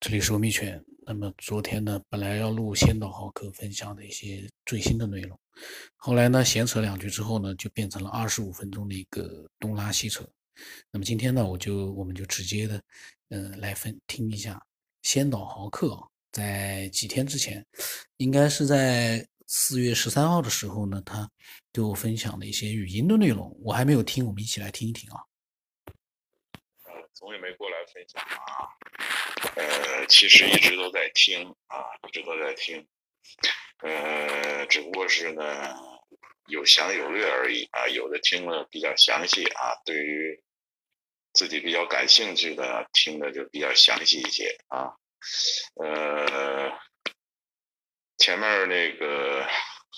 这里是欧米犬。那么昨天呢，本来要录先导豪客分享的一些最新的内容，后来呢闲扯两句之后呢，就变成了二十五分钟的一个东拉西扯。那么今天呢，我就我们就直接的，嗯，来分听一下先导豪客，在几天之前，应该是在四月十三号的时候呢，他对我分享的一些语音的内容，我还没有听，我们一起来听一听啊。总也没过来分享啊，呃，其实一直都在听啊，一直都在听，呃，只不过是呢有详有略而已啊，有的听了比较详细啊，对于自己比较感兴趣的听的就比较详细一些啊，呃，前面那个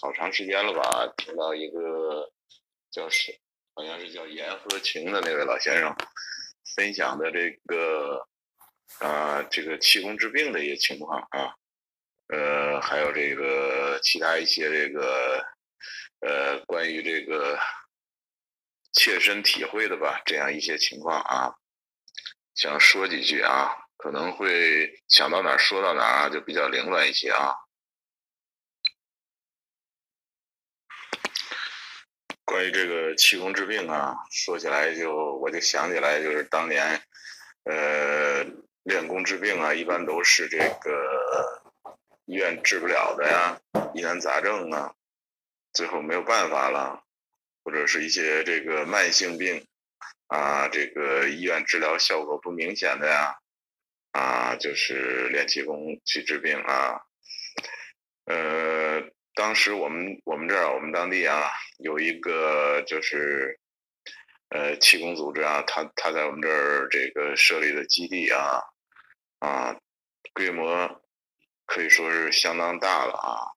好长时间了吧，听到一个叫是好像是叫严和晴的那位老先生。分享的这个啊，这个气功治病的一些情况啊，呃，还有这个其他一些这个呃，关于这个切身体会的吧，这样一些情况啊，想说几句啊，可能会想到哪儿说到哪儿啊，就比较凌乱一些啊。关于这个气功治病啊，说起来就我就想起来，就是当年，呃，练功治病啊，一般都是这个医院治不了的呀，疑难杂症啊，最后没有办法了，或者是一些这个慢性病啊，这个医院治疗效果不明显的呀，啊，就是练气功去治病啊，呃。当时我们我们这儿我们当地啊有一个就是呃气功组织啊，他他在我们这儿这个设立的基地啊啊规模可以说是相当大了啊，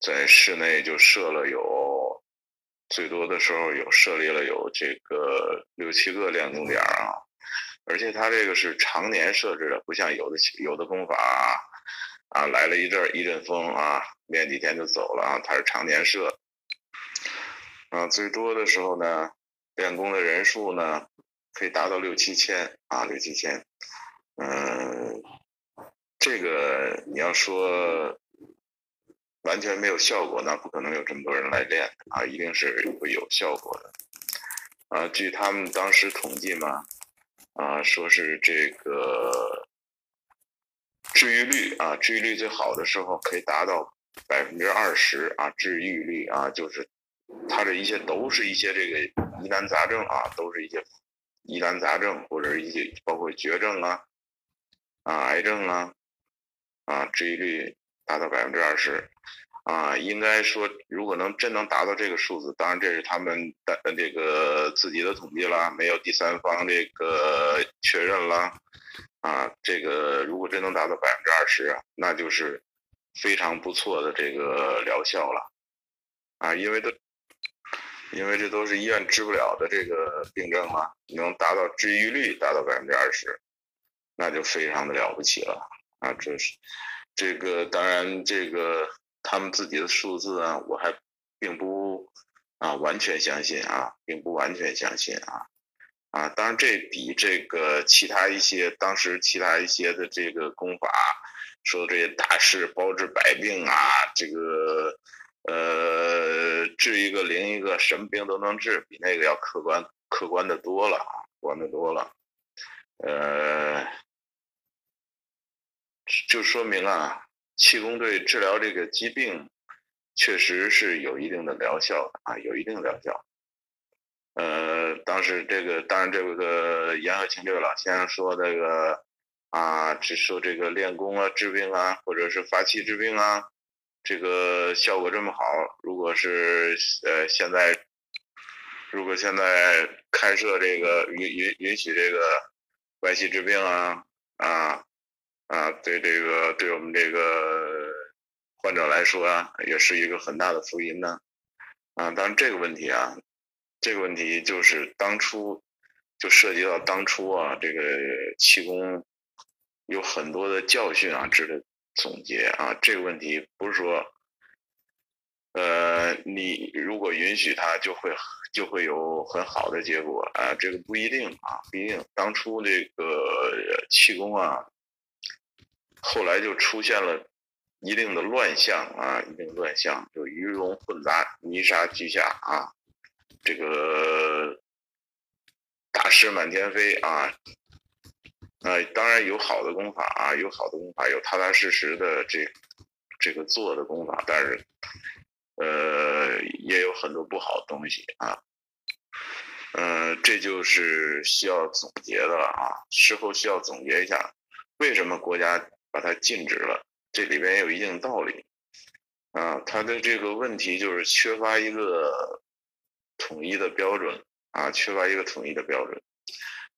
在室内就设了有最多的时候有设立了有这个六七个练功点啊，而且他这个是常年设置的，不像有的有的功法。啊，啊来了一阵一阵风啊，练几天就走了啊。他是常年设，啊，最多的时候呢，练功的人数呢，可以达到六七千啊，六七千。嗯，这个你要说完全没有效果，那不可能有这么多人来练啊，一定是会有效果的。啊，据他们当时统计嘛，啊，说是这个。治愈率啊，治愈率最好的时候可以达到百分之二十啊，治愈率啊，就是它这一些都是一些这个疑难杂症啊，都是一些疑难杂症或者一些包括绝症啊啊，癌症啊啊，治愈率达到百分之二十啊，应该说如果能真能达到这个数字，当然这是他们的这个自己的统计啦，没有第三方这个确认了。啊，这个如果真能达到百分之二十，那就是非常不错的这个疗效了。啊，因为都，因为这都是医院治不了的这个病症嘛，能达到治愈率达到百分之二十，那就非常的了不起了。啊，这是这个当然这个他们自己的数字啊，我还并不啊完全相信啊，并不完全相信啊。啊，当然这比这个其他一些当时其他一些的这个功法，说这些大师包治百病啊，这个呃治一个灵一个，什么病都能治，比那个要客观客观的多了啊，客观的多了。呃，就说明啊，气功对治疗这个疾病，确实是有一定的疗效的啊，有一定疗效。呃，当时这个当然这个杨和清这位老先生说这个啊，只说这个练功啊治病啊，或者是发气治病啊，这个效果这么好。如果是呃现在，如果现在开设这个允允允许这个外气治病啊啊啊，对这个对我们这个患者来说啊，也是一个很大的福音呢。啊，当然这个问题啊。这个问题就是当初就涉及到当初啊，这个气功有很多的教训啊，值得总结啊。这个问题不是说，呃，你如果允许它，就会就会有很好的结果啊，这个不一定啊，不一定。当初这个气功啊，后来就出现了一定的乱象啊，一定乱象，就鱼龙混杂，泥沙俱下啊，这个大师满天飞啊，啊，当然有好的功法啊，有好的功法，有踏踏实实的这这个做的功法，但是呃，也有很多不好的东西啊。嗯，这就是需要总结的了啊！事后需要总结一下，为什么国家把它禁止了？这里边有一定道理啊。它的这个问题就是缺乏一个统一的标准啊，缺乏一个统一的标准。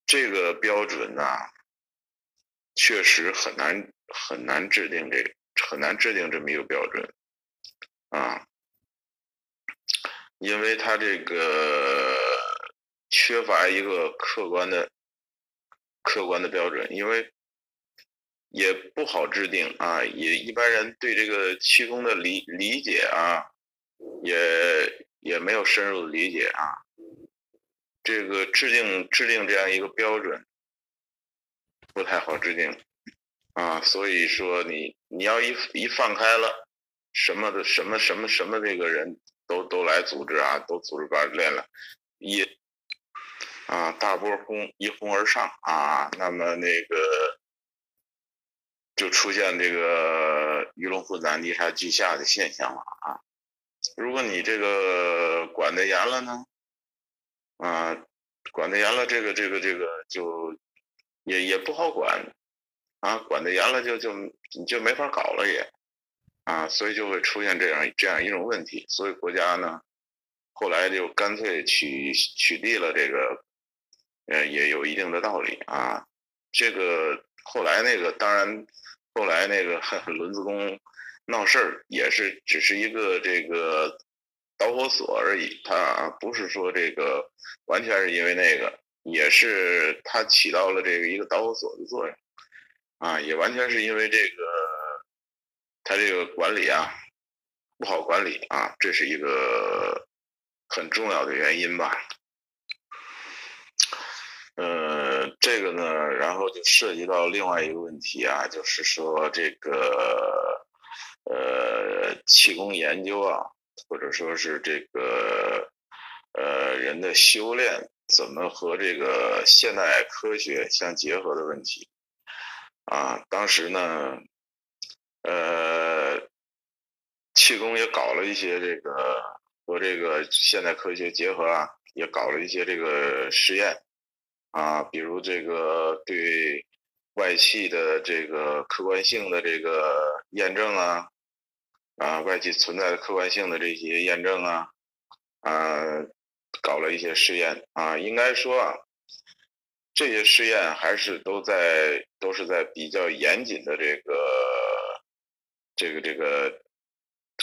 这个标准呢，确实很难很难制定这很难制定这么一个标准啊，因为它这个。缺乏一个客观的客观的标准，因为也不好制定啊，也一般人对这个气功的理理解啊，也也没有深入的理解啊。这个制定制定这样一个标准不太好制定啊，所以说你你要一一放开了，什么的什么什么什么这个人都都来组织啊，都组织班练了，一。啊，大波轰一哄而上啊，那么那个就出现这个鱼龙混杂、泥沙俱下的现象了啊。如果你这个管得严了呢，啊，管得严了，这个这个这个就也也不好管啊，管得严了就就你就没法搞了也啊，所以就会出现这样这样一种问题。所以国家呢，后来就干脆取取缔了这个。呃，也有一定的道理啊。这个后来那个，当然后来那个 轮子工闹事儿，也是只是一个这个导火索而已。他不是说这个完全是因为那个，也是他起到了这个一个导火索的作用啊。也完全是因为这个他这个管理啊不好管理啊，这是一个很重要的原因吧。呃，这个呢，然后就涉及到另外一个问题啊，就是说这个呃气功研究啊，或者说是这个呃人的修炼怎么和这个现代科学相结合的问题啊。当时呢，呃，气功也搞了一些这个和这个现代科学结合啊，也搞了一些这个实验。啊，比如这个对外气的这个客观性的这个验证啊，啊，外界存在的客观性的这些验证啊，啊，搞了一些试验啊，应该说啊，这些试验还是都在都是在比较严谨的这个这个这个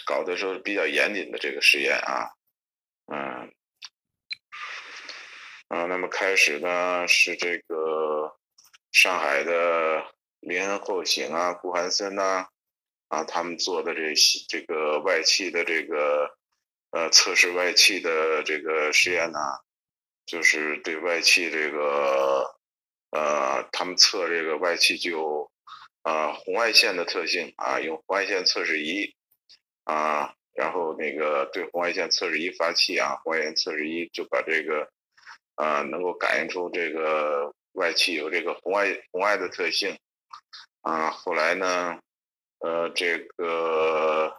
搞的时候比较严谨的这个实验啊，嗯。啊，那么开始呢是这个上海的林恩厚行啊、顾寒森呐，啊他们做的这些这个外气的这个呃测试外气的这个实验呢，就是对外气这个呃，他们测这个外气具有啊红外线的特性啊，用红外线测试仪啊，然后那个对红外线测试仪发气啊，红外线测试仪就把这个。啊，能够感应出这个外气有这个红外红外的特性，啊，后来呢，呃，这个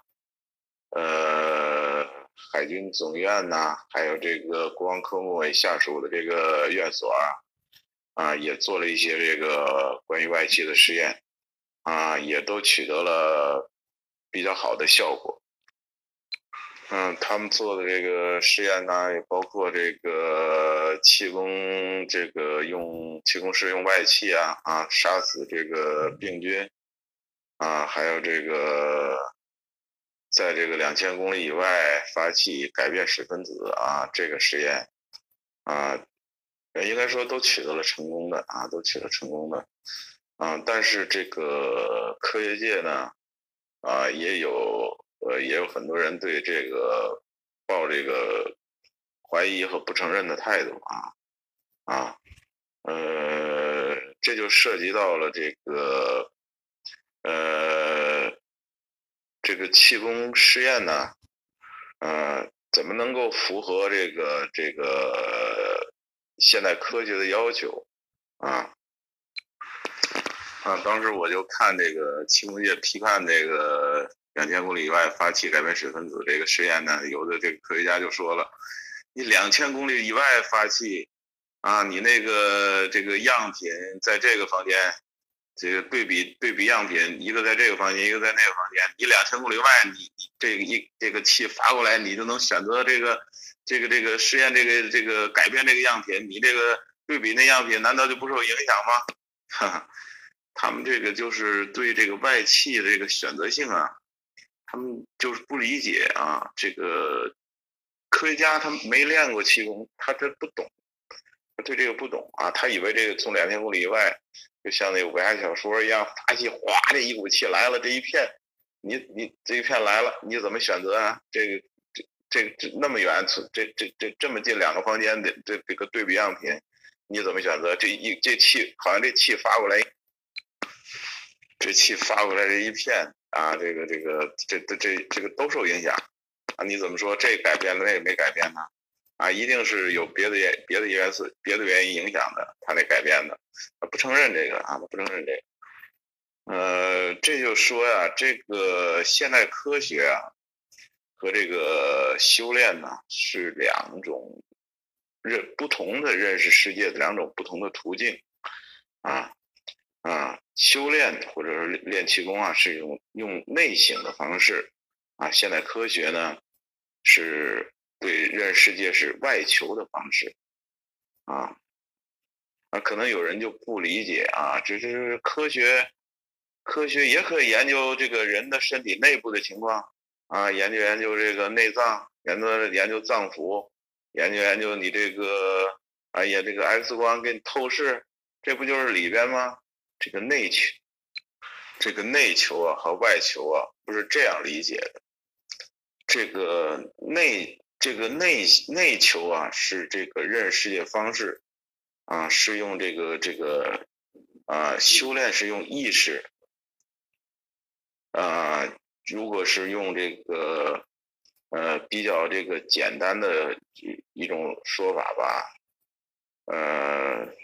呃，海军总院呐，还有这个国防科目委下属的这个院所啊，啊，也做了一些这个关于外气的实验，啊，也都取得了比较好的效果。嗯，他们做的这个实验呢，也包括这个气功，这个用气功师用外气啊啊杀死这个病菌，啊，还有这个在这个两千公里以外发气改变水分子啊，这个实验啊，应该说都取得了成功的啊，都取得成功的啊，但是这个科学界呢啊也有。呃，也有很多人对这个抱这个怀疑和不承认的态度啊啊，呃，这就涉及到了这个呃，这个气功实验呢，呃，怎么能够符合这个这个现代科学的要求啊？啊，当时我就看这个气功界批判这个两千公里以外发气改变水分子这个实验呢，有的这个科学家就说了，你两千公里以外发气，啊，你那个这个样品在这个房间，这个对比对比样品，一个在这个房间，一个在那个房间，你两千公里外，你这个一这个气发过来，你就能选择这个这个这个实验这个这个改变这个样品，你这个对比那样品难道就不受影响吗？哈哈。他们这个就是对这个外气的这个选择性啊，他们就是不理解啊。这个科学家他没练过气功，他这不懂，对这个不懂啊。他以为这个从两千公里以外，就像那个武侠小说一样，大气哗，这一股气来了，这一片，你你这一片来了，你怎么选择啊？这个这这这那么远，这这这这么近两个房间的这这个对比样品，你怎么选择？这一这气好像这气发过来。这气发过来这一片啊，这个这个这这这这个都受影响啊！你怎么说这改变了，那也没改变呢？啊，一定是有别的原别的元素、别的原因影响的，他那改变的，他不承认这个啊，他不承认这个。呃，这就说呀，这个现代科学啊和这个修炼呢是两种认不同的认识世界的两种不同的途径啊。啊，修炼或者是练气功啊，是一种用内省的方式啊。现代科学呢，是对认世界是外求的方式啊。啊，可能有人就不理解啊，这是科学，科学也可以研究这个人的身体内部的情况啊，研究研究这个内脏，研究研究脏腑，研究研究你这个，哎呀，这个 X 光给你透视，这不就是里边吗？这个内求，这个内求啊和外求啊不是这样理解的。这个内，这个内内求啊是这个认识世界方式啊，是用这个这个啊修炼是用意识啊，如果是用这个呃比较这个简单的一一种说法吧，呃。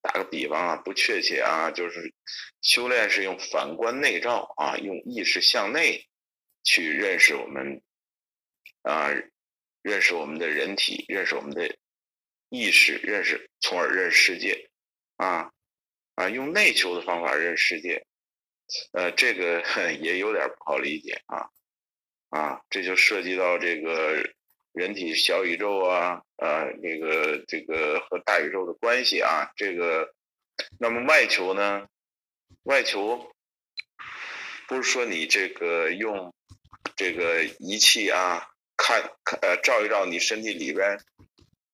打个比方啊，不确切啊，就是修炼是用反观内照啊，用意识向内去认识我们啊，认识我们的人体，认识我们的意识，认识从而认识世界啊啊，用内求的方法认识世界，呃，这个 也有点不好理解啊啊，这就涉及到这个。人体小宇宙啊，呃，那个这个和大宇宙的关系啊，这个，那么外求呢？外求不是说你这个用这个仪器啊，看看呃照一照你身体里边，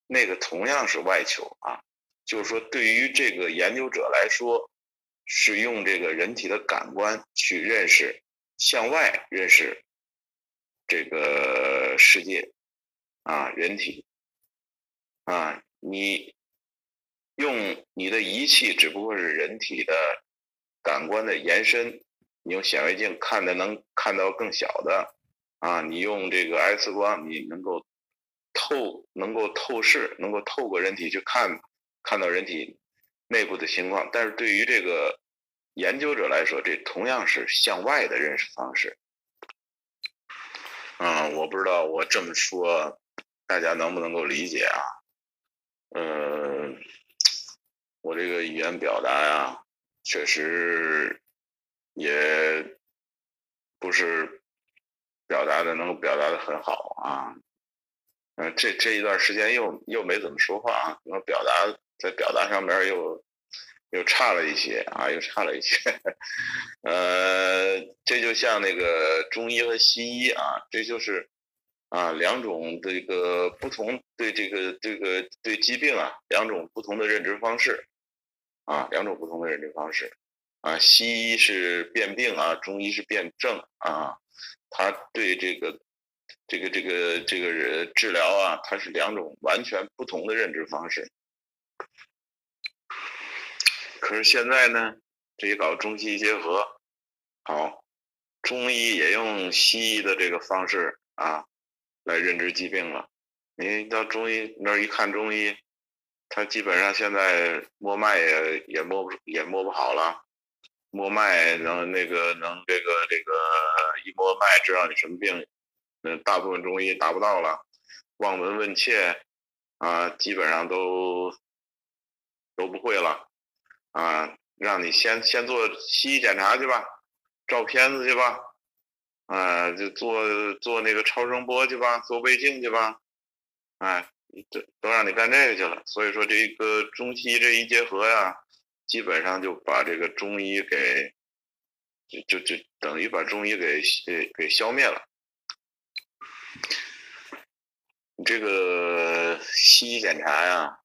那个同样是外求啊，就是说对于这个研究者来说，是用这个人体的感官去认识向外认识这个世界。啊，人体，啊，你用你的仪器只不过是人体的感官的延伸，你用显微镜看的能看到更小的，啊，你用这个 X 光，你能够透，能够透视，能够透过人体去看，看到人体内部的情况。但是对于这个研究者来说，这同样是向外的认识方式。嗯，我不知道我这么说。大家能不能够理解啊？嗯，我这个语言表达呀，确实也不是表达的能够表达的很好啊。嗯，这这一段时间又又没怎么说话啊，可能表达在表达上面又又差了一些啊，又差了一些。呃，这就像那个中医和西医啊，这就是。啊，两种这个不同对这个这个对疾病啊，两种不同的认知方式，啊，两种不同的认知方式，啊，西医是辨病啊，中医是辨证啊，他对这个这个这个这个治疗啊，它是两种完全不同的认知方式。可是现在呢，这一搞中西医结合，好，中医也用西医的这个方式啊来认知疾病了。你到中医那儿一看中医，他基本上现在摸脉也也摸不也摸不好了，摸脉能那个能这个这个一摸脉知道你什么病，那大部分中医达不到了。望闻问切啊，基本上都都不会了啊，让你先先做西医检查去吧，照片子去吧，啊，就做做那个超声波去吧，做胃镜去吧。哎，这都让你干这个去了，所以说这个中西医这一结合呀，基本上就把这个中医给，就就就等于把中医给给给消灭了。你这个西医检查呀，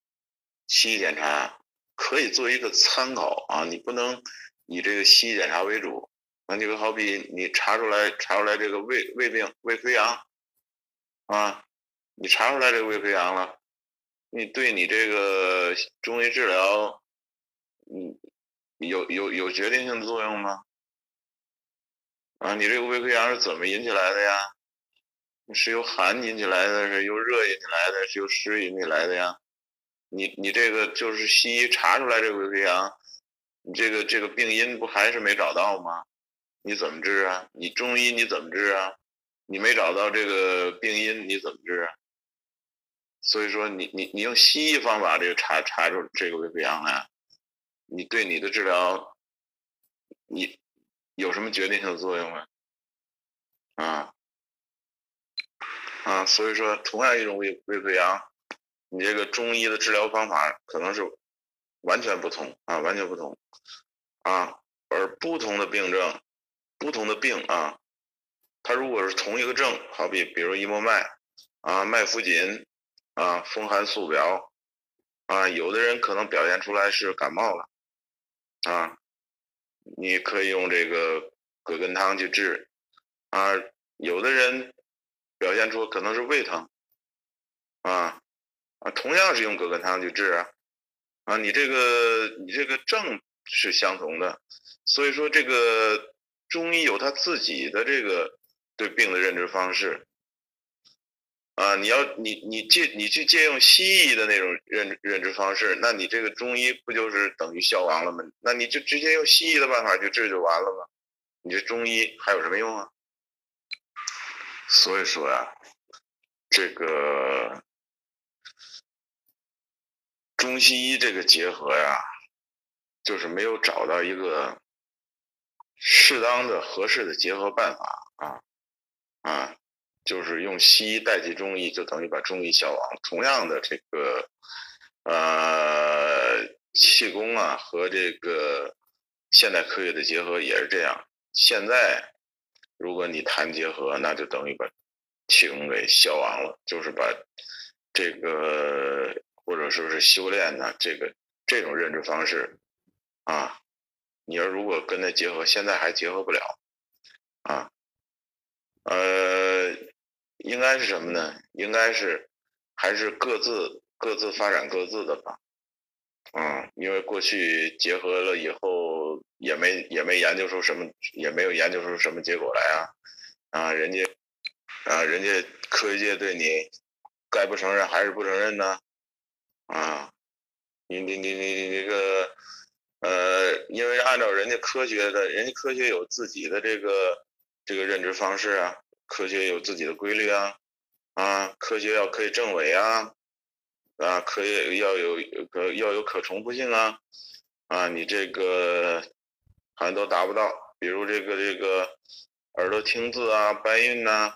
西医检查可以做一个参考啊，你不能以这个西医检查为主。那就好比你查出来查出来这个胃胃病胃溃疡，啊。你查出来这个胃溃疡了，你对你这个中医治疗，嗯，有有有决定性的作用吗？啊，你这个胃溃疡是怎么引起来的呀？是由寒引起来的，是由热引起来的，是由湿引起来的呀？你你这个就是西医查出来这个胃溃疡，你这个这个病因不还是没找到吗？你怎么治啊？你中医你怎么治啊？你没找到这个病因，你怎么治啊？所以说，你你你用西医方法这个查查出这个胃溃疡来，你对你的治疗，你有什么决定性的作用吗？啊啊，所以说，同样一种胃胃溃疡，你这个中医的治疗方法可能是完全不同啊，完全不同啊，而不同的病症，不同的病啊，它如果是同一个症，好比比如一摸脉啊，脉浮紧。啊，风寒素表，啊，有的人可能表现出来是感冒了，啊，你可以用这个葛根汤去治，啊，有的人表现出可能是胃疼，啊，啊，同样是用葛根汤去治啊，啊，你这个你这个症是相同的，所以说这个中医有他自己的这个对病的认知方式。啊，你要你你借你去借用西医的那种认认知方式，那你这个中医不就是等于消亡了吗？那你就直接用西医的办法去治就完了吗？你这中医还有什么用啊？所以说呀，这个中西医这个结合呀，就是没有找到一个适当的、合适的结合办法啊啊。就是用西医代替中医，就等于把中医消亡。同样的，这个呃气功啊和这个现代科学的结合也是这样。现在如果你谈结合，那就等于把气功给消亡了，就是把这个或者说是修炼呢这个这种认知方式啊，你要如果跟它结合，现在还结合不了啊，呃。应该是什么呢？应该是还是各自各自发展各自的吧。嗯，因为过去结合了以后，也没也没研究出什么，也没有研究出什么结果来啊。啊，人家啊，人家科学界对你该不承认还是不承认呢？啊，你你你你你这个呃，因为按照人家科学的，人家科学有自己的这个这个认知方式啊。科学有自己的规律啊，啊，科学要可以证伪啊，啊，可以要有可要有可重复性啊，啊，你这个好像都达不到。比如这个这个耳朵听字啊，搬运呐，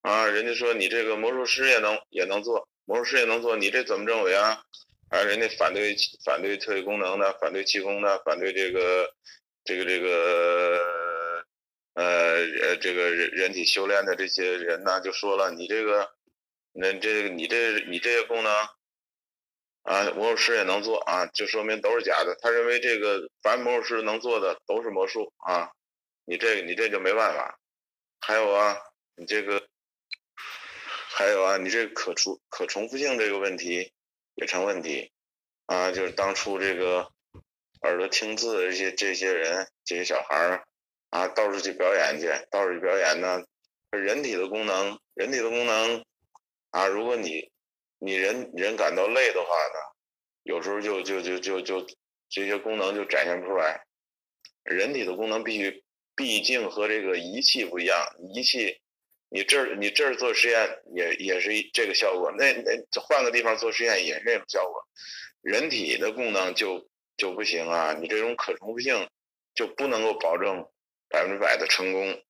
啊，人家说你这个魔术师也能也能做，魔术师也能做，你这怎么证伪啊？啊，人家反对反对特异功能的，反对气功的，反对这个这个这个。呃，这个人人体修炼的这些人呢，就说了，你这个，那这你这你这些功能，啊，魔术师也能做啊，就说明都是假的。他认为这个凡魔术师能做的都是魔术啊，你这你这就没办法。还有啊，你这个，还有啊，你这可重可重复性这个问题也成问题啊，就是当初这个耳朵听字这些这些人这些小孩儿。啊，到处去表演去，到处去表演呢。人体的功能，人体的功能啊，如果你你人人感到累的话呢，有时候就就就就就这些功能就展现不出来。人体的功能必须毕竟和这个仪器不一样，仪器你这儿你这儿做实验也也是这个效果，那那换个地方做实验也是这种效果。人体的功能就就不行啊，你这种可重复性就不能够保证百分之百的成功。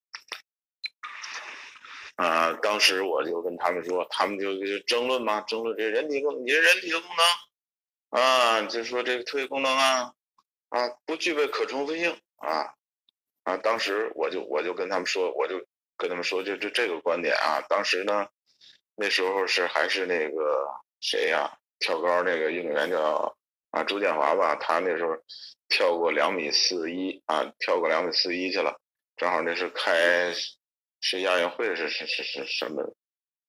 啊，当时我就跟他们说，他们就就争论嘛，争论这人体功，你这人体的功能，啊，就说这个特异功能啊，啊，不具备可重复性啊，啊，当时我就我就跟他们说，我就跟他们说，就就这个观点啊，当时呢，那时候是还是那个谁呀，跳高那个运动员叫啊朱建华吧，他那时候跳过两米四一啊，跳过两米四一去了，正好那是开。是亚运会是是是是什么？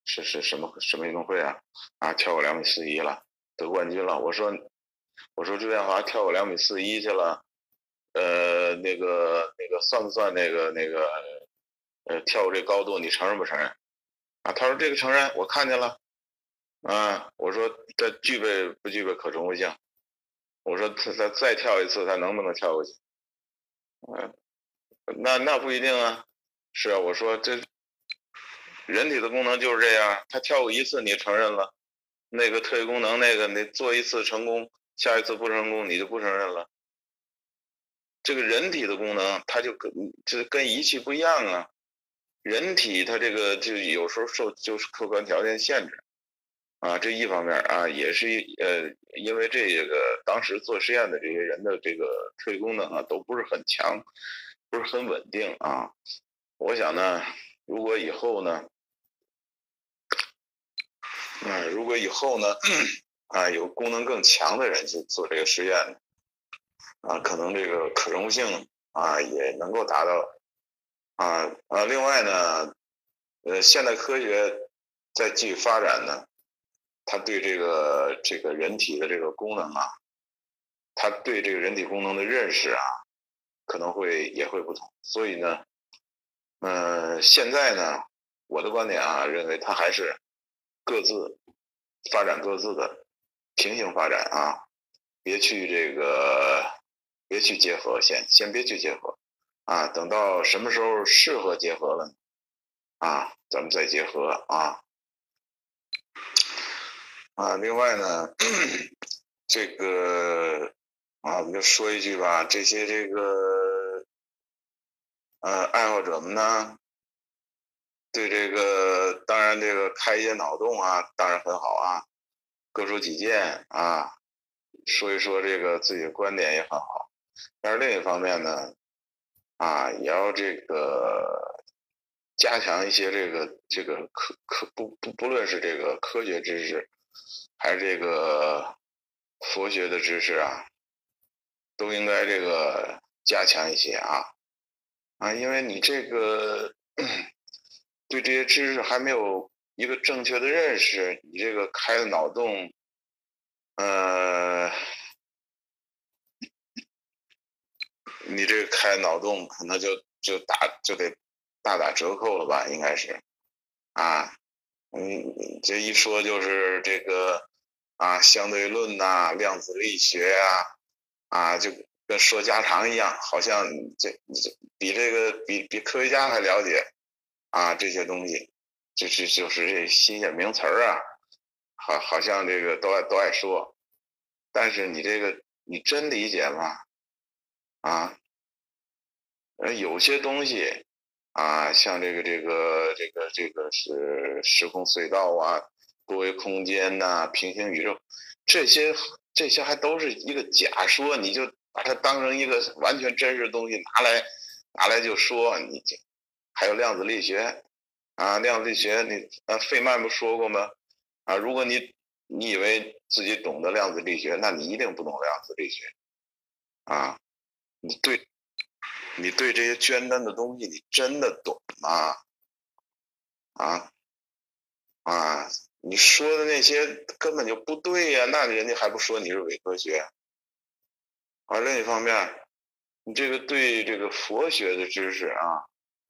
是是什么什么运动会啊？啊，跳过两米四一了，得冠军了。我说，我说朱建华跳过两米四一去了，呃，那个那个算不算那个那个呃跳过这高度？你承认不承认？啊，他说这个承认，我看见了。啊，我说他具备不具备可重复性？我说他他再跳一次，他能不能跳过去？嗯，那那不一定啊。是啊，我说这人体的功能就是这样，他跳过一次你承认了，那个特异功能那个你做一次成功，下一次不成功你就不承认了。这个人体的功能，它就跟就跟仪器不一样啊。人体它这个就有时候受就是客观条件限制啊，这一方面啊，也是呃，因为这个当时做实验的这些人的这个特异功能啊都不是很强，不是很稳定啊。我想呢，如果以后呢，嗯，如果以后呢，啊，有功能更强的人去做这个实验，啊，可能这个可溶性啊也能够达到，啊啊，另外呢，呃，现代科学在继续发展呢，它对这个这个人体的这个功能啊，它对这个人体功能的认识啊，可能会也会不同，所以呢。嗯，现在呢，我的观点啊，认为它还是各自发展各自的，平行发展啊，别去这个，别去结合，先先别去结合啊，等到什么时候适合结合了，啊，咱们再结合啊啊，另外呢，这个啊，我们就说一句吧，这些这个。呃，爱好者们呢，对这个当然这个开一些脑洞啊，当然很好啊，各抒己见啊，说一说这个自己的观点也很好。但是另一方面呢，啊，也要这个加强一些这个这个科科不不不论是这个科学知识，还是这个佛学的知识啊，都应该这个加强一些啊。啊，因为你这个对这些知识还没有一个正确的认识，你这个开的脑洞，呃，你这个开脑洞可能就就打就得大打折扣了吧？应该是，啊，嗯，这一说就是这个啊，相对论呐，量子力学呀，啊，就。跟说家常一样，好像这这比这个比比科学家还了解啊这些东西，就是就是这新鲜名词儿啊，好好像这个都爱都爱说，但是你这个你真理解吗？啊，呃有些东西啊，像这个这个这个这个是时空隧道啊，多维空间呐，平行宇宙，这些这些还都是一个假说，你就。把它当成一个完全真实的东西拿来，拿来就说你就，还有量子力学，啊，量子力学你啊，费曼不说过吗？啊，如果你你以为自己懂得量子力学，那你一定不懂量子力学，啊，你对，你对这些捐单的东西你真的懂吗？啊，啊，你说的那些根本就不对呀，那人家还不说你是伪科学？而另一方面，你这个对这个佛学的知识啊，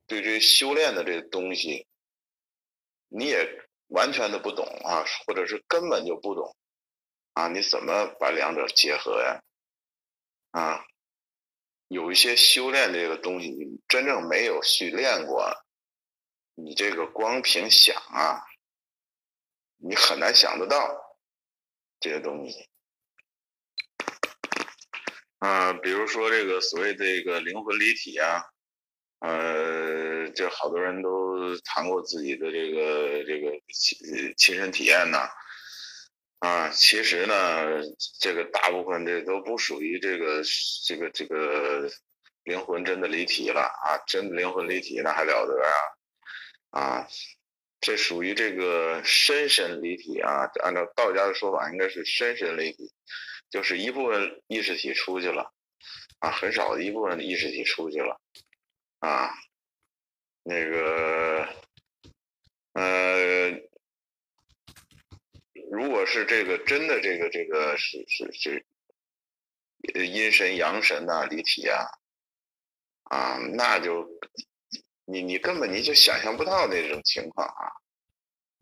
对这修炼的这个东西，你也完全的不懂啊，或者是根本就不懂啊，你怎么把两者结合呀？啊，有一些修炼这个东西，你真正没有训练过，你这个光凭想啊，你很难想得到这些东西。啊，比如说这个所谓这个灵魂离体啊，呃，这好多人都谈过自己的这个这个亲亲身体验呐，啊其实呢，这个大部分这都不属于这个这个这个灵魂真的离体了啊，真灵魂离体那还了得啊，啊，这属于这个身神离体啊，按照道家的说法，应该是身神离体。就是一部分意识体出去了，啊，很少一部分意识体出去了，啊，那个，呃，如果是这个真的这个这个是是是，阴神阳神呐离体啊，啊，那就你你根本你就想象不到那种情况啊，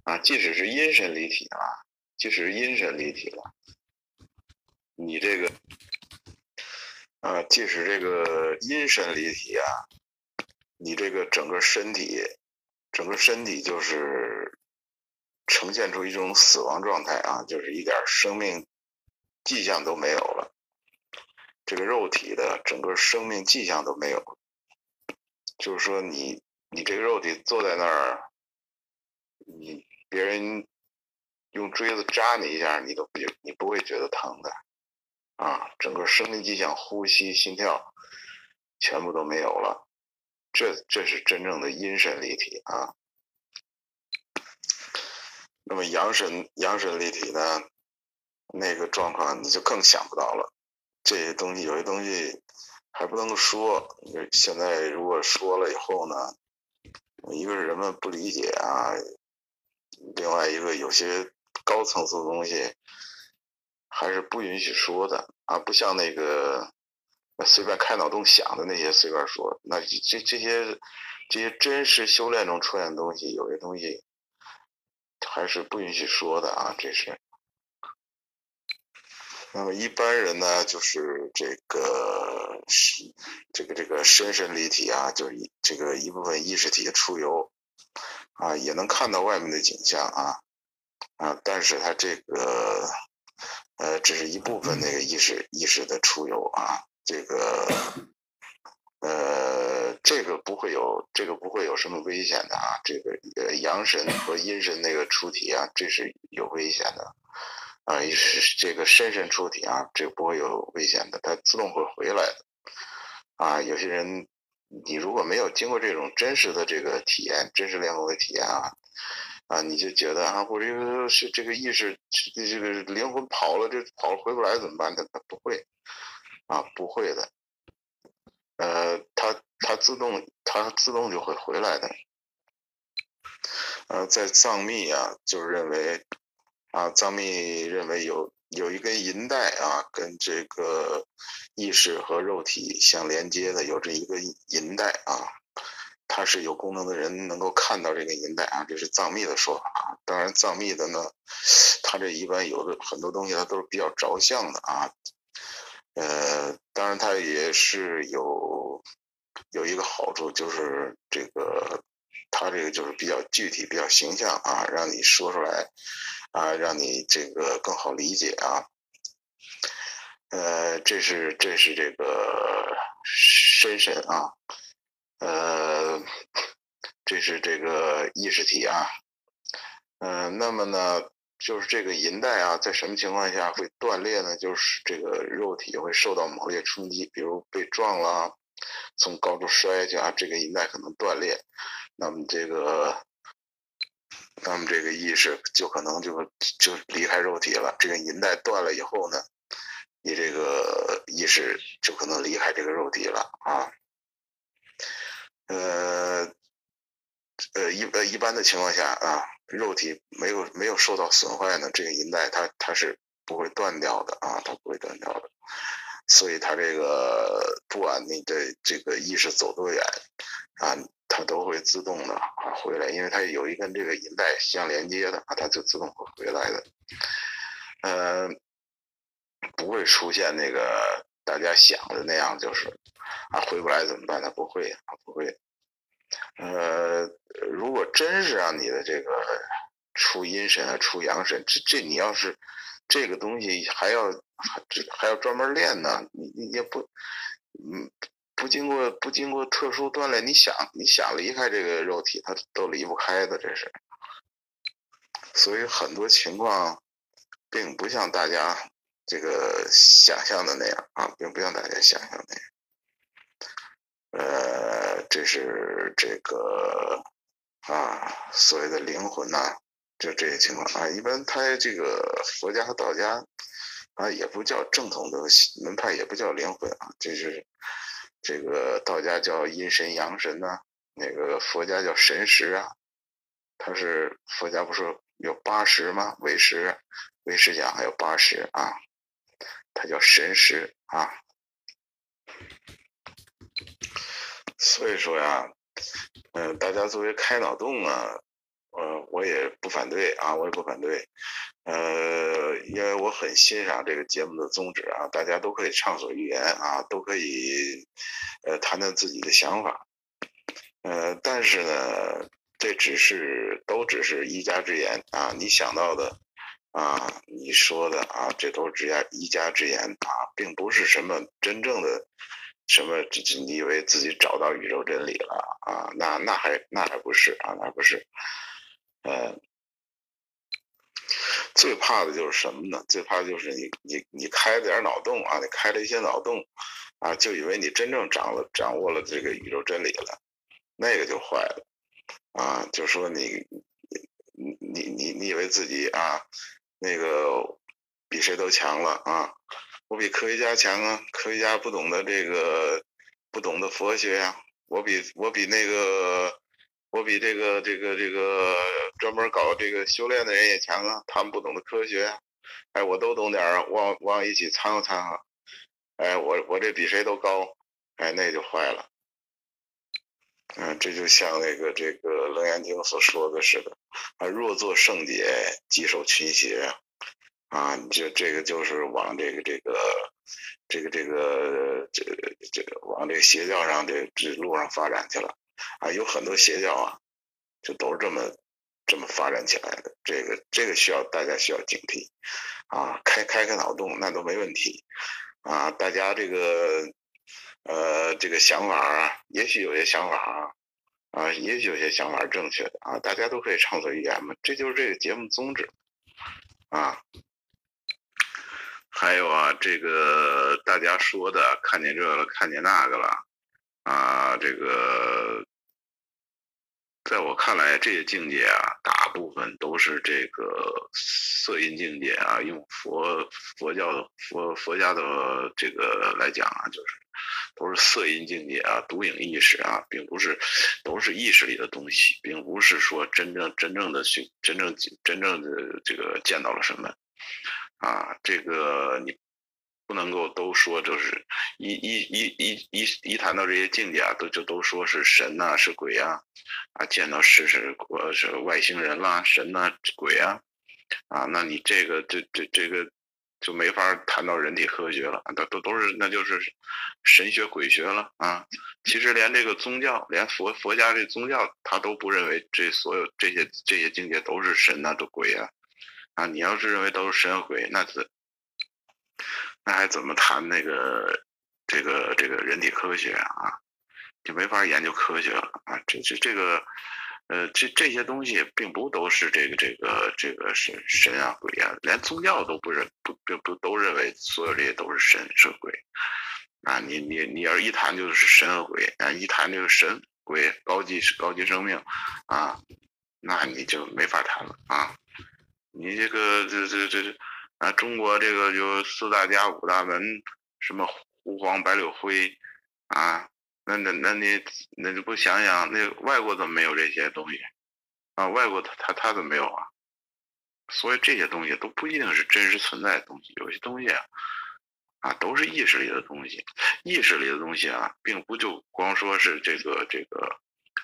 啊，即使是阴神离体啊，即使是阴神离体了。你这个啊，即使这个阴神离体啊，你这个整个身体，整个身体就是呈现出一种死亡状态啊，就是一点生命迹象都没有了。这个肉体的整个生命迹象都没有，就是说你你这个肉体坐在那儿，你别人用锥子扎你一下，你都不你不会觉得疼的。啊，整个生命迹象、呼吸、心跳，全部都没有了，这这是真正的阴神离体啊。那么阳神阳神离体呢，那个状况你就更想不到了。这些东西有些东西还不能说，现在如果说了以后呢，一个是人们不理解啊，另外一个有些高层次的东西。还是不允许说的啊，不像那个随便开脑洞想的那些随便说。那这这些这些真实修炼中出现的东西，有些东西还是不允许说的啊。这是。那么一般人呢，就是这个这个这个深深离体啊，就是一这个一部分意识体出游啊，也能看到外面的景象啊啊，但是他这个。呃，只是一部分那个意识意识的出游啊，这个，呃，这个不会有，这个不会有什么危险的啊。这个呃，阳神和阴神那个出体啊，这是有危险的啊。是这个深神出体啊，这个不会有危险的，它自动会回来的啊。有些人，你如果没有经过这种真实的这个体验，真实练功的体验啊。啊，你就觉得啊，我这个是这个意识，这个灵魂跑了，这跑了回不来怎么办？呢他不会，啊，不会的，呃，它它自动它自动就会回来的，呃，在藏密啊，就是认为啊，藏密认为有有一根银带啊，跟这个意识和肉体相连接的，有这一个银带啊。他是有功能的人，能够看到这个银带啊，这是藏密的说法啊。当然，藏密的呢，他这一般有的很多东西，它都是比较着相的啊。呃，当然，它也是有有一个好处，就是这个它这个就是比较具体、比较形象啊，让你说出来啊，让你这个更好理解啊。呃，这是这是这个深神啊。呃，这是这个意识体啊，嗯，那么呢，就是这个银带啊，在什么情况下会断裂呢？就是这个肉体会受到猛烈冲击，比如被撞了，从高处摔下去啊，这个银带可能断裂，那么这个，那么这个意识就可能就就离开肉体了。这个银带断了以后呢，你这个意识就可能离开这个肉体了啊。呃，呃一呃一般的情况下啊，肉体没有没有受到损坏呢，这个银带它它是不会断掉的啊，它不会断掉的。所以它这个不管你的这个意识走多远啊，它都会自动的啊回来，因为它有一根这个银带相连接的啊，它就自动会回来的。呃，不会出现那个大家想的那样，就是啊回不来怎么办？它不会，它不会。呃，如果真是让你的这个出阴神啊，出阳神，这这你要是这个东西还要这还要专门练呢，你你也不嗯不经过不经过特殊锻炼，你想你想离开这个肉体，它都离不开的，这是。所以很多情况并不像大家这个想象的那样啊，并不像大家想象那样。呃，这是这个啊，所谓的灵魂呐，就这些情况啊。一般他这个佛家和道家啊，也不叫正统的门派，也不叫灵魂啊。这是这个道家叫阴神阳神呐，那个佛家叫神识啊。他是佛家不是有八识吗？唯识，唯识讲还有八识啊，他叫神识啊。所以说呀，嗯，大家作为开脑洞啊，呃，我也不反对啊，我也不反对，呃，因为我很欣赏这个节目的宗旨啊，大家都可以畅所欲言啊，都可以呃谈谈自己的想法，呃，但是呢，这只是都只是一家之言啊，你想到的啊，你说的啊，这都是之家一家之言啊，并不是什么真正的。什么？这这，你以为自己找到宇宙真理了啊？那那还那还不是啊？那不是。呃，最怕的就是什么呢？最怕的就是你你你开点脑洞啊！你开了一些脑洞啊，就以为你真正掌握掌握了这个宇宙真理了，那个就坏了啊！就说你你你你你以为自己啊，那个比谁都强了啊？我比科学家强啊！科学家不懂得这个，不懂得佛学呀。我比我比那个，我比这个这个这个专门搞这个修炼的人也强啊。他们不懂得科学啊，哎，我都懂点儿，往往一起掺和掺和。哎，我我这比谁都高，哎，那就坏了。嗯，这就像那个这个《楞严经》所说的似的，啊，若作圣解，即受群邪。啊，这这个就是往这个这个这个这个这这个往这个邪教上的这路上发展去了啊，有很多邪教啊，就都是这么这么发展起来的。这个这个需要大家需要警惕啊，开开开脑洞那都没问题啊。大家这个呃这个想法啊，也许有些想法啊啊，也许有些想法是正确的啊，大家都可以畅所欲言嘛，这就是这个节目宗旨啊。还有啊，这个大家说的，看见这了，看见那个了，啊，这个，在我看来，这些境界啊，大部分都是这个色音境界啊。用佛佛教的佛佛家的这个来讲啊，就是都是色音境界啊，独影意识啊，并不是都是意识里的东西，并不是说真正真正的去真正真正的这个见到了什么。啊，这个你不能够都说，就是一一一一一一谈到这些境界啊，都就都说是神呐，是鬼呀，啊，见到是是呃是外星人啦，神呐，鬼啊，啊，那你这个这这这个就没法谈到人体科学了，都都都是那就是神学鬼学了啊。其实连这个宗教，连佛佛家这宗教，他都不认为这所有这些这些境界都是神呐，都鬼啊。啊，你要是认为都是神和鬼，那怎那还怎么谈那个这个这个人体科学啊？就没法研究科学了啊！这这这个呃，这这些东西并不都是这个这个这个神神啊鬼啊，连宗教都不认不不不都认为所有这些都是神是鬼啊！你你你要是一谈就是神和鬼啊，一谈就是神鬼高级高级生命啊，那你就没法谈了啊！你这个这这这这啊，中国这个就四大家五大门，什么胡黄白柳灰啊，那那那你那你不想想，那外国怎么没有这些东西啊？外国他他他怎么没有啊？所以这些东西都不一定是真实存在的东西，有些东西啊啊，都是意识里的东西。意识里的东西啊，并不就光说是这个这个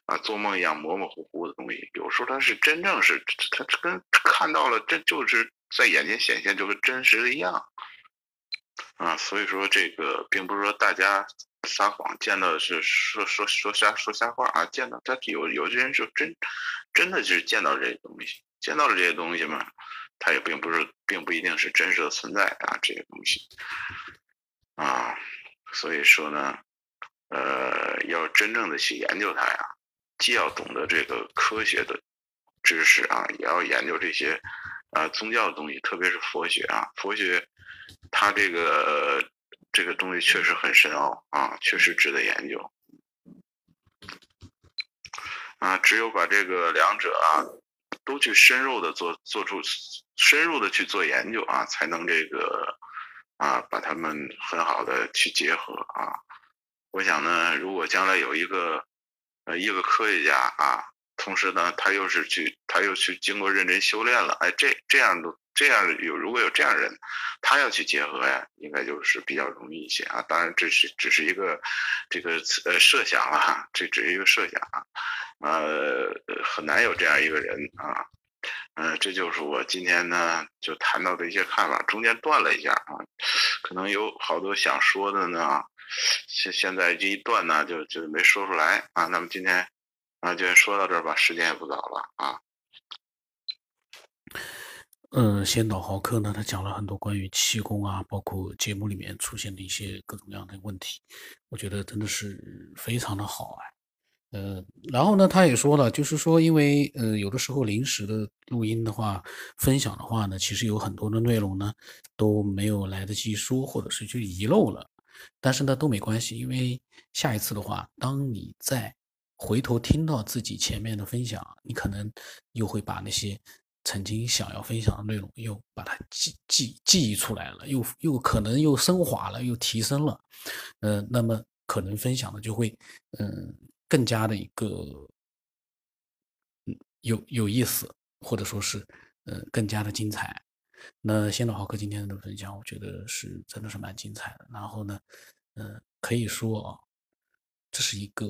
啊做梦一样模模糊糊的东西，有时候它是真正是它跟看到了真就是在眼前显现，就跟真实的一样啊。所以说这个并不是说大家撒谎，见到的是说说说瞎说瞎话啊，见到他有有些人就真真的就是见到这些东西，见到了这些东西嘛。它也并不是，并不一定是真实的存在啊，这些东西啊，所以说呢，呃，要真正的去研究它呀，既要懂得这个科学的知识啊，也要研究这些啊宗教的东西，特别是佛学啊，佛学它这个这个东西确实很深奥啊，确实值得研究啊，只有把这个两者啊都去深入的做做出。深入的去做研究啊，才能这个啊把他们很好的去结合啊。我想呢，如果将来有一个呃一个科学家啊，同时呢他又是去他又去经过认真修炼了，哎这这样的这样有如果有这样人，他要去结合呀，应该就是比较容易一些啊。当然这是只是一个这个呃设想啊，这只是一个设想啊，呃很难有这样一个人啊。嗯，这就是我今天呢就谈到的一些看法，中间断了一下啊，可能有好多想说的呢，现现在这一段呢就就没说出来啊。那么今天啊就说到这儿吧，时间也不早了啊。嗯，先导豪客呢，他讲了很多关于气功啊，包括节目里面出现的一些各种各样的问题，我觉得真的是非常的好啊。呃，然后呢，他也说了，就是说，因为呃，有的时候临时的录音的话，分享的话呢，其实有很多的内容呢都没有来得及说，或者是就遗漏了。但是呢，都没关系，因为下一次的话，当你再回头听到自己前面的分享，你可能又会把那些曾经想要分享的内容又把它记记记忆出来了，又又可能又升华了，又提升了。呃，那么可能分享的就会嗯。更加的一个，嗯，有有意思，或者说是，呃，更加的精彩。那先导豪客今天的分享，我觉得是真的是蛮精彩的。然后呢，呃，可以说啊，这是一个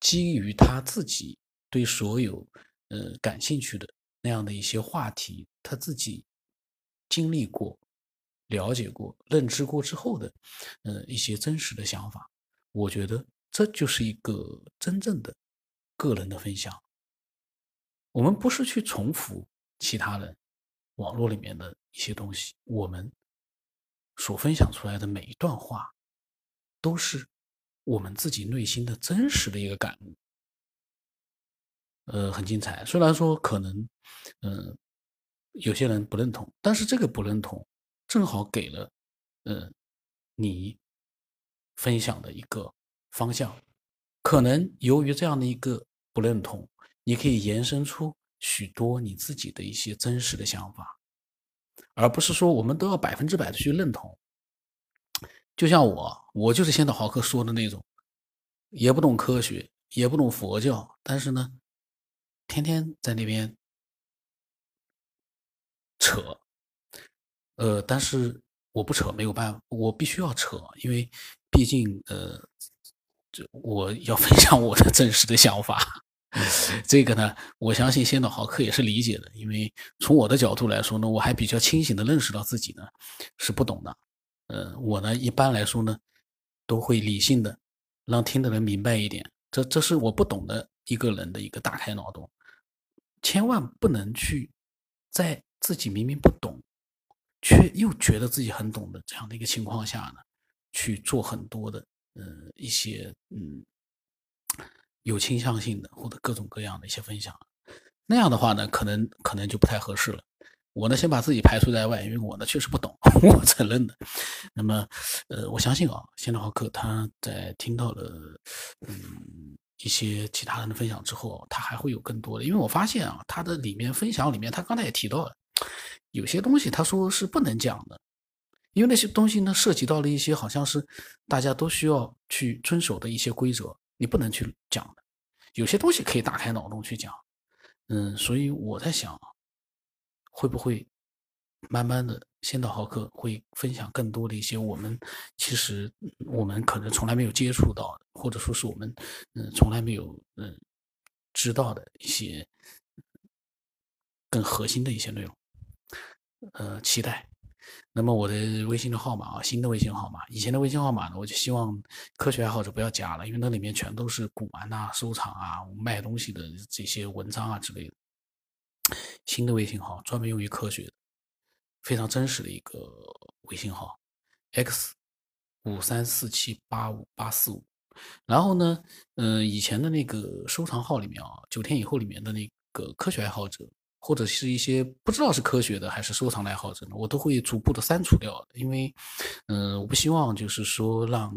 基于他自己对所有呃感兴趣的那样的一些话题，他自己经历过、了解过、认知过之后的，呃，一些真实的想法。我觉得。这就是一个真正的个人的分享。我们不是去重复其他人网络里面的一些东西，我们所分享出来的每一段话，都是我们自己内心的真实的一个感悟。呃，很精彩。虽然说可能，嗯，有些人不认同，但是这个不认同，正好给了，嗯，你分享的一个。方向，可能由于这样的一个不认同，你可以延伸出许多你自己的一些真实的想法，而不是说我们都要百分之百的去认同。就像我，我就是先导豪克说的那种，也不懂科学，也不懂佛教，但是呢，天天在那边扯，呃，但是我不扯没有办法，我必须要扯，因为毕竟呃。我要分享我的真实的想法，这个呢，我相信先导豪客也是理解的，因为从我的角度来说呢，我还比较清醒的认识到自己呢是不懂的。呃，我呢一般来说呢，都会理性的让听的人明白一点，这这是我不懂的一个人的一个大开脑洞，千万不能去在自己明明不懂，却又觉得自己很懂的这样的一个情况下呢，去做很多的。嗯，一些嗯有倾向性的或者各种各样的一些分享，那样的话呢，可能可能就不太合适了。我呢，先把自己排除在外，因为我呢确实不懂，我承认的。那么，呃，我相信啊，现代豪客他在听到了嗯一些其他人的分享之后，他还会有更多的。因为我发现啊，他的里面分享里面，他刚才也提到了，有些东西他说是不能讲的。因为那些东西呢，涉及到了一些好像是大家都需要去遵守的一些规则，你不能去讲的。有些东西可以打开脑洞去讲，嗯，所以我在想，会不会慢慢的，先导豪客会分享更多的一些我们其实我们可能从来没有接触到，或者说是我们嗯从来没有嗯知道的一些更核心的一些内容，呃，期待。那么我的微信的号码啊，新的微信号码，以前的微信号码呢，我就希望科学爱好者不要加了，因为那里面全都是古玩呐、收藏啊、卖东西的这些文章啊之类的。新的微信号专门用于科学的。非常真实的一个微信号，x 五三四七八五八四五。然后呢，嗯，以前的那个收藏号里面啊，九天以后里面的那个科学爱好者，或者是一些不知道是科学的还是收藏的爱好者呢，我都会逐步的删除掉。因为，嗯，我不希望就是说让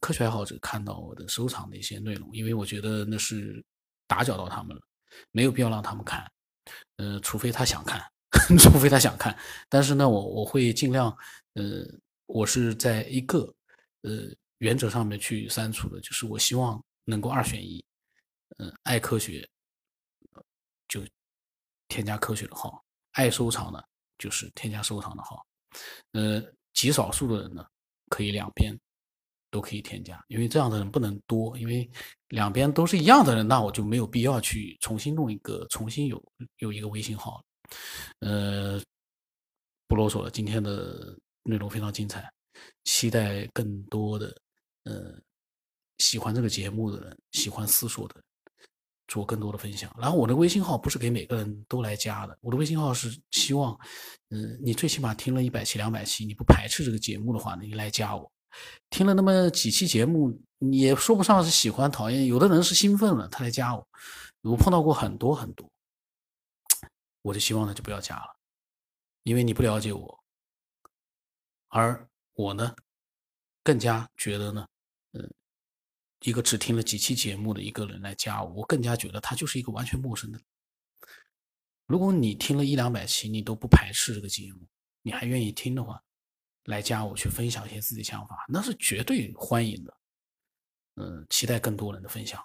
科学爱好者看到我的收藏的一些内容，因为我觉得那是打搅到他们了，没有必要让他们看。嗯，除非他想看。除非他想看，但是呢，我我会尽量，呃，我是在一个呃原则上面去删除的，就是我希望能够二选一，嗯，爱科学添加科学的号，爱收藏的就是添加收藏的号，呃，极少数的人呢可以两边都可以添加，因为这样的人不能多，因为两边都是一样的人，那我就没有必要去重新弄一个，重新有有一个微信号了。呃，不啰嗦了，今天的内容非常精彩，期待更多的呃喜欢这个节目的人，喜欢思索的人，做更多的分享。然后我的微信号不是给每个人都来加的，我的微信号是希望，嗯，你最起码听了一百期、两百期，你不排斥这个节目的话，你来加我。听了那么几期节目，也说不上是喜欢、讨厌，有的人是兴奋了，他来加我。我碰到过很多很多。我就希望他就不要加了，因为你不了解我，而我呢，更加觉得呢，嗯，一个只听了几期节目的一个人来加我，我更加觉得他就是一个完全陌生的。如果你听了一两百期，你都不排斥这个节目，你还愿意听的话，来加我去分享一些自己想法，那是绝对欢迎的。嗯，期待更多人的分享。